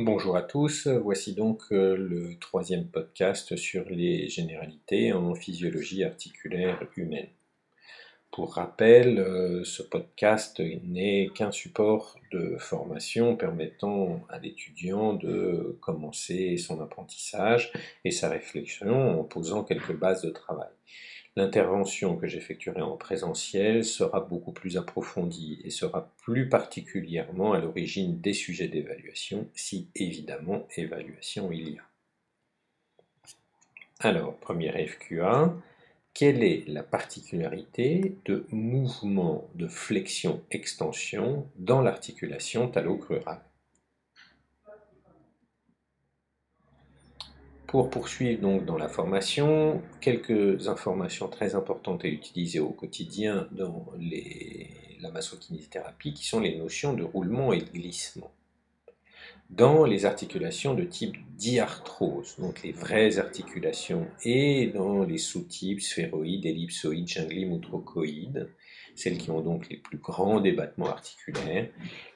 Bonjour à tous, voici donc euh, le troisième podcast sur les généralités en physiologie articulaire humaine. Pour rappel, euh, ce podcast n'est qu'un support de formation permettant à l'étudiant de commencer son apprentissage et sa réflexion en posant quelques bases de travail. L'intervention que j'effectuerai en présentiel sera beaucoup plus approfondie et sera plus particulièrement à l'origine des sujets d'évaluation, si évidemment évaluation il y a. Alors, première FQA, quelle est la particularité de mouvement de flexion-extension dans l'articulation talocrurale Pour poursuivre donc dans la formation, quelques informations très importantes à utiliser au quotidien dans la massokinésithérapie qui sont les notions de roulement et de glissement. Dans les articulations de type diarthrose, donc les vraies articulations, et dans les sous-types sphéroïdes, ellipsoïdes, junglimes ou trochoïdes, celles qui ont donc les plus grands débattements articulaires,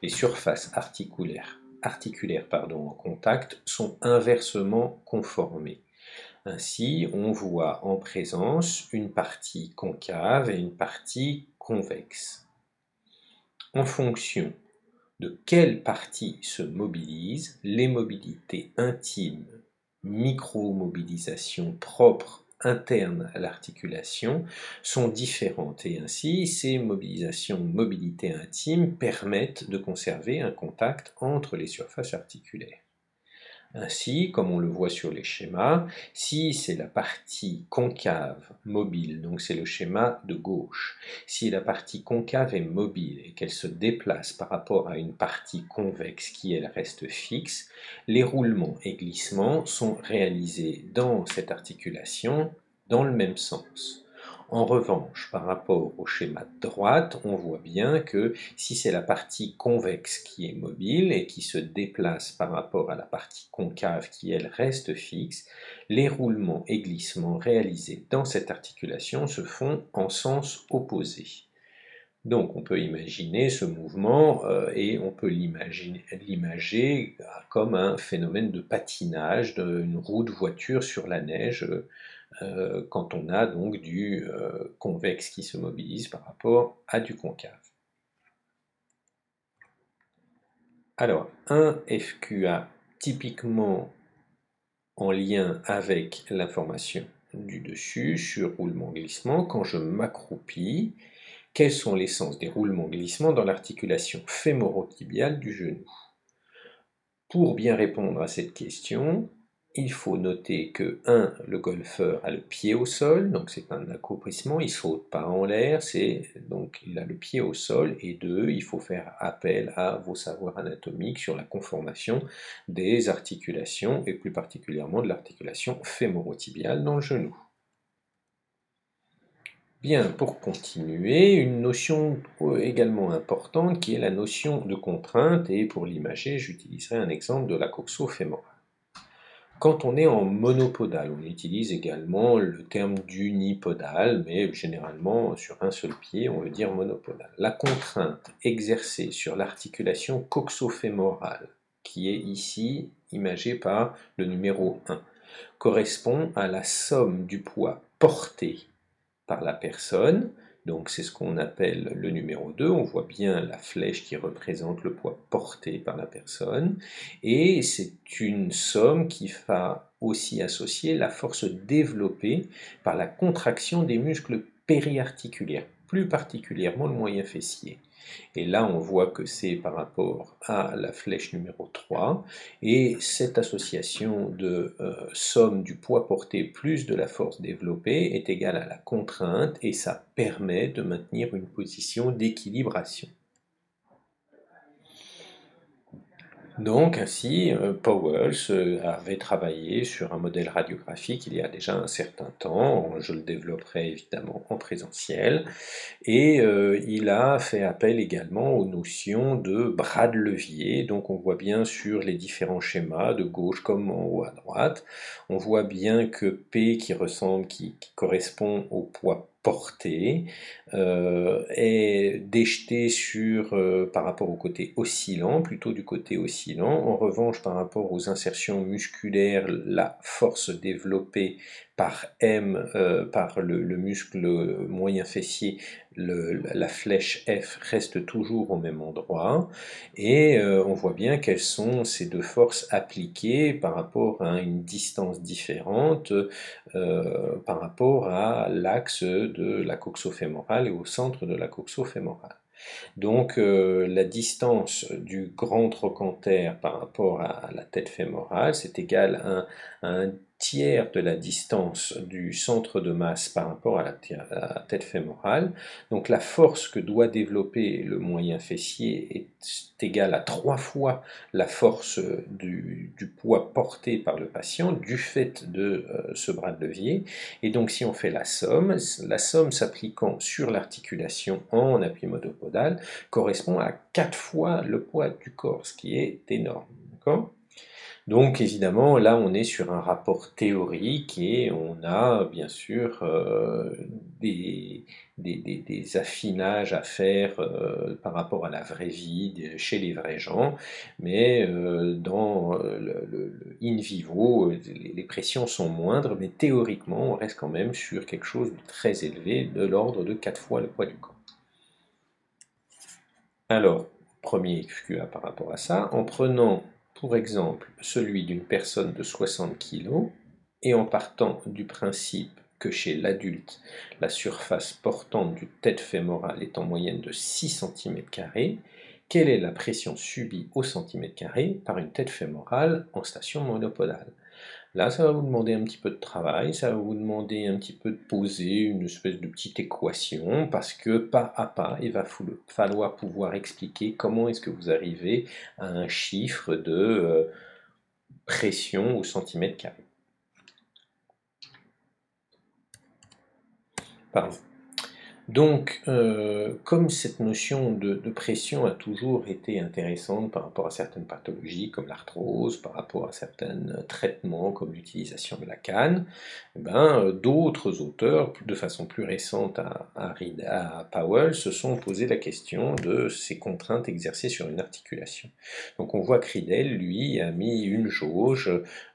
les surfaces articulaires articulaires pardon, en contact sont inversement conformés. Ainsi, on voit en présence une partie concave et une partie convexe. En fonction de quelle partie se mobilise, les mobilités intimes, micro-mobilisation propre internes à l'articulation sont différentes et ainsi ces mobilisations mobilité intime permettent de conserver un contact entre les surfaces articulaires. Ainsi, comme on le voit sur les schémas, si c'est la partie concave mobile, donc c'est le schéma de gauche, si la partie concave est mobile et qu'elle se déplace par rapport à une partie convexe qui elle reste fixe, les roulements et glissements sont réalisés dans cette articulation dans le même sens. En revanche, par rapport au schéma de droite, on voit bien que si c'est la partie convexe qui est mobile et qui se déplace par rapport à la partie concave qui, elle, reste fixe, les roulements et glissements réalisés dans cette articulation se font en sens opposé. Donc on peut imaginer ce mouvement euh, et on peut l'imager comme un phénomène de patinage d'une roue de voiture sur la neige euh, quand on a donc du euh, convexe qui se mobilise par rapport à du concave. Alors, un FQA typiquement en lien avec l'information du dessus sur roulement-glissement, quand je m'accroupis, quels sont les sens des roulements-glissements dans l'articulation fémorotibiale du genou? Pour bien répondre à cette question, il faut noter que 1. le golfeur a le pied au sol, donc c'est un accouplissement, il saute pas en l'air, donc il a le pied au sol, et 2. il faut faire appel à vos savoirs anatomiques sur la conformation des articulations, et plus particulièrement de l'articulation fémorotibiale dans le genou. Bien, pour continuer, une notion également importante qui est la notion de contrainte, et pour l'imager, j'utiliserai un exemple de la coxo-fémorale. Quand on est en monopodal, on utilise également le terme d'unipodal, mais généralement sur un seul pied, on veut dire monopodal. La contrainte exercée sur l'articulation coxofémorale, qui est ici imagée par le numéro 1, correspond à la somme du poids porté par la personne donc c'est ce qu'on appelle le numéro 2. On voit bien la flèche qui représente le poids porté par la personne. Et c'est une somme qui va aussi associer la force développée par la contraction des muscles périarticulaires, plus particulièrement le moyen fessier. Et là, on voit que c'est par rapport à la flèche numéro 3. Et cette association de euh, somme du poids porté plus de la force développée est égale à la contrainte et ça permet de maintenir une position d'équilibration. Donc ainsi, euh, Powell avait travaillé sur un modèle radiographique il y a déjà un certain temps, je le développerai évidemment en présentiel, et euh, il a fait appel également aux notions de bras de levier, donc on voit bien sur les différents schémas, de gauche comme en haut à droite, on voit bien que P qui ressemble, qui correspond au poids porté euh, est déjeté sur, euh, par rapport au côté oscillant, plutôt du côté oscillant. En revanche, par rapport aux insertions musculaires, la force développée par M, euh, par le, muscle moyen fessier, la flèche F reste toujours au même endroit. Et on voit bien quelles sont ces deux forces appliquées par rapport à une distance différente, par rapport à l'axe de la coxofémorale et au centre de la coxofémorale. Donc euh, la distance du grand trochanter par rapport à la tête fémorale, c'est égal à un, tiers de la distance du centre de masse par rapport à la, tête fémorale. Donc la force que doit développer le moyen fessier est égale à trois fois la force du, poids porté par le patient du fait de euh, ce bras de levier. Et donc si on fait la somme, la somme s'appliquant sur l'articulation en appui monopodal correspond à quatre fois le poids du corps, ce qui est énorme. D'accord? Donc évidemment, là on est sur un rapport théorique et on a bien sûr euh, des, affinages à faire euh, par rapport à la vraie vie chez les vrais gens, mais euh, dans le, in vivo, les, les, pressions sont moindres, mais théoriquement on reste quand même sur quelque chose de très élevé, de l'ordre de 4 fois le poids du corps. Alors, premier QA par rapport à ça, en prenant pour exemple celui d'une personne de 60 kg, et en partant du principe que chez l'adulte, la surface portante du tête fémorale est en moyenne de 6 cm, quelle est la pression subie au centimètre carré par une tête fémorale en station monopodale? Là, ça va vous demander un petit peu de travail, ça va vous demander un petit peu de poser une espèce de petite équation, parce que pas à pas, il va falloir pouvoir expliquer comment est-ce que vous arrivez à un chiffre de euh, pression au centimètre carré. Pardon. Donc, euh, comme cette notion de, pression a toujours été intéressante par rapport à certaines pathologies comme l'arthrose, par rapport à certains traitements comme l'utilisation de la canne, eh ben, euh, d'autres auteurs, de façon plus récente à, Powell, se sont posé la question de ces contraintes exercées sur une articulation. Donc on voit que lui, a mis une jauge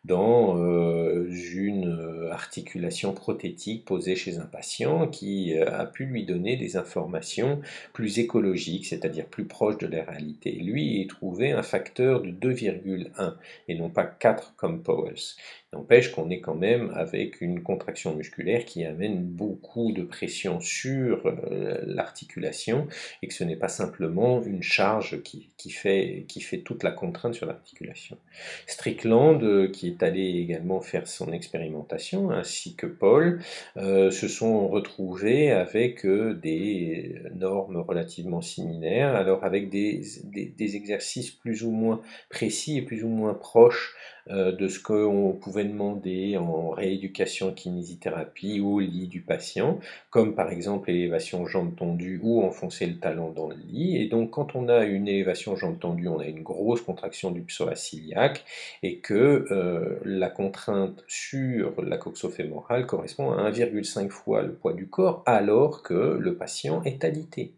dans euh, une articulation prothétique posée chez un patient qui a pu lui donner des informations plus écologiques, c'est-à-dire plus proches de la réalité. Lui, il trouvait un facteur de 2,1 et non pas 4 comme Powell's. N'empêche qu'on est quand même avec une contraction musculaire qui amène beaucoup de pression sur euh, l'articulation et que ce n'est pas simplement une charge qui, fait, qui fait toute la contrainte sur l'articulation. Strickland, euh, qui est allé également faire son expérimentation, ainsi que Paul, euh, se sont retrouvés avec des normes relativement similaires, alors avec des, des exercices plus ou moins précis et plus ou moins proches de ce qu'on pouvait demander en rééducation kinésithérapie au lit du patient, comme par exemple l'élévation jambe tendue ou enfoncer le talon dans le lit. Et donc quand on a une élévation jambe tendue, on a une grosse contraction du psoas iliaque et que euh, la contrainte sur la coxofémorale correspond à 1,5 fois le poids du corps alors que le patient est alité.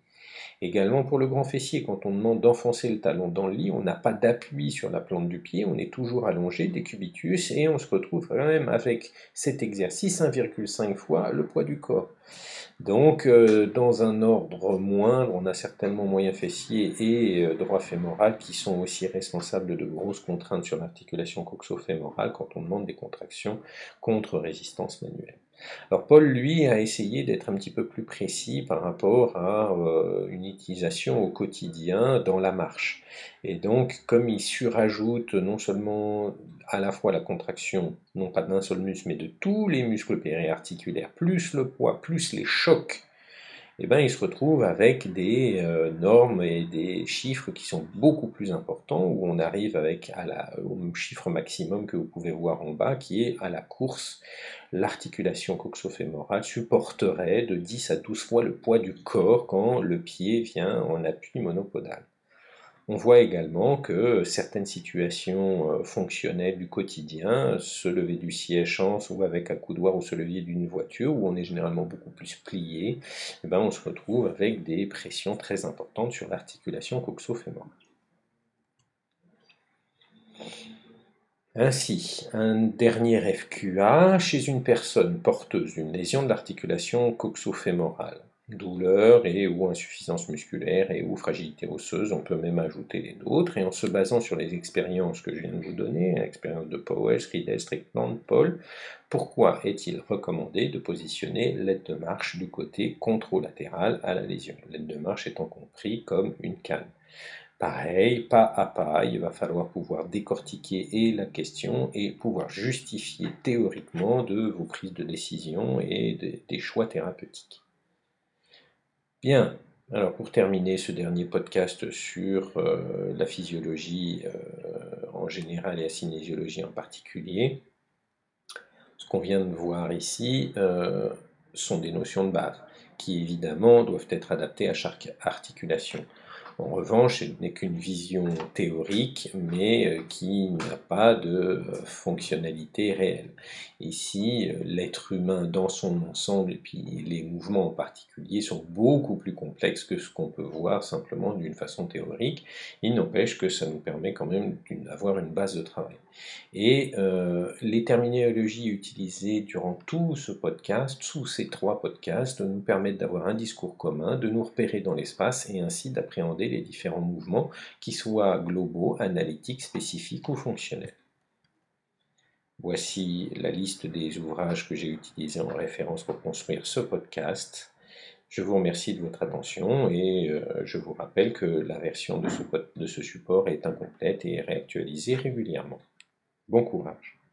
Également pour le grand fessier, quand on demande d'enfoncer le talon dans le lit, on n'a pas d'appui sur la plante du pied, on est toujours allongé, décubitus, et on se retrouve quand même avec cet exercice 1,5 fois le poids du corps. Donc, euh, dans un ordre moindre, on a certainement moyen fessier et euh, droit fémoral qui sont aussi responsables de grosses contraintes sur l'articulation coxofémorale quand on demande des contractions contre résistance manuelle. Alors Paul, lui, a essayé d'être un petit peu plus précis par rapport à euh, une utilisation au quotidien dans la marche. Et donc, comme il surajoute non seulement à la fois la contraction, non pas d'un seul muscle, mais de tous les muscles périarticulaires, plus le poids, plus les chocs eh ben, il se retrouve avec des euh, normes et des chiffres qui sont beaucoup plus importants, où on arrive avec au chiffre maximum que vous pouvez voir en bas, qui est à la course, l'articulation coxofémorale supporterait de 10 à 12 fois le poids du corps quand le pied vient en appui monopodal. On voit également que certaines situations euh, fonctionnelles du quotidien, se lever du siège ou avec un coudoir ou se lever d'une voiture, où on est généralement beaucoup plus plié, eh ben on se retrouve avec des pressions très importantes sur l'articulation coxo-fémorale. Ainsi, un dernier FQA chez une personne porteuse d'une lésion de l'articulation coxo-fémorale douleur et ou insuffisance musculaire et ou fragilité osseuse, on peut même ajouter les autres, et en se basant sur les expériences que je viens de vous donner, l'expérience de Powell, Riedel, Strickland, Paul, pourquoi est-il recommandé de positionner l'aide de marche du côté contralatéral à la lésion? L'aide de marche étant compris comme une canne. Pareil, pas à pas, il va falloir pouvoir décortiquer et la question et pouvoir justifier théoriquement de vos prises de décision et des choix thérapeutiques. Bien, alors pour terminer ce dernier podcast sur euh, la physiologie euh, en général et la cinésiologie en particulier, ce qu'on vient de voir ici euh, sont des notions de base qui évidemment doivent être adaptées à chaque articulation. En revanche, ce n'est qu'une vision théorique, mais euh, qui n'a pas de euh, fonctionnalité réelle. Ici, euh, l'être humain dans son ensemble, et puis les mouvements en particulier, sont beaucoup plus complexes que ce qu'on peut voir simplement d'une façon théorique. Il n'empêche que ça nous permet quand même d'avoir une base de travail. Et les terminologies utilisées durant tout ce podcast, tous ces trois podcasts, nous permettent d'avoir un discours commun, de nous repérer dans l'espace et ainsi d'appréhender les différents mouvements, qui soient globaux, analytiques, spécifiques ou fonctionnels. Voici la liste des ouvrages que j'ai utilisés en référence pour construire ce podcast. Je vous remercie de votre attention et euh, je vous rappelle que la version de ce, de ce support est incomplète et réactualisée régulièrement. Bon courage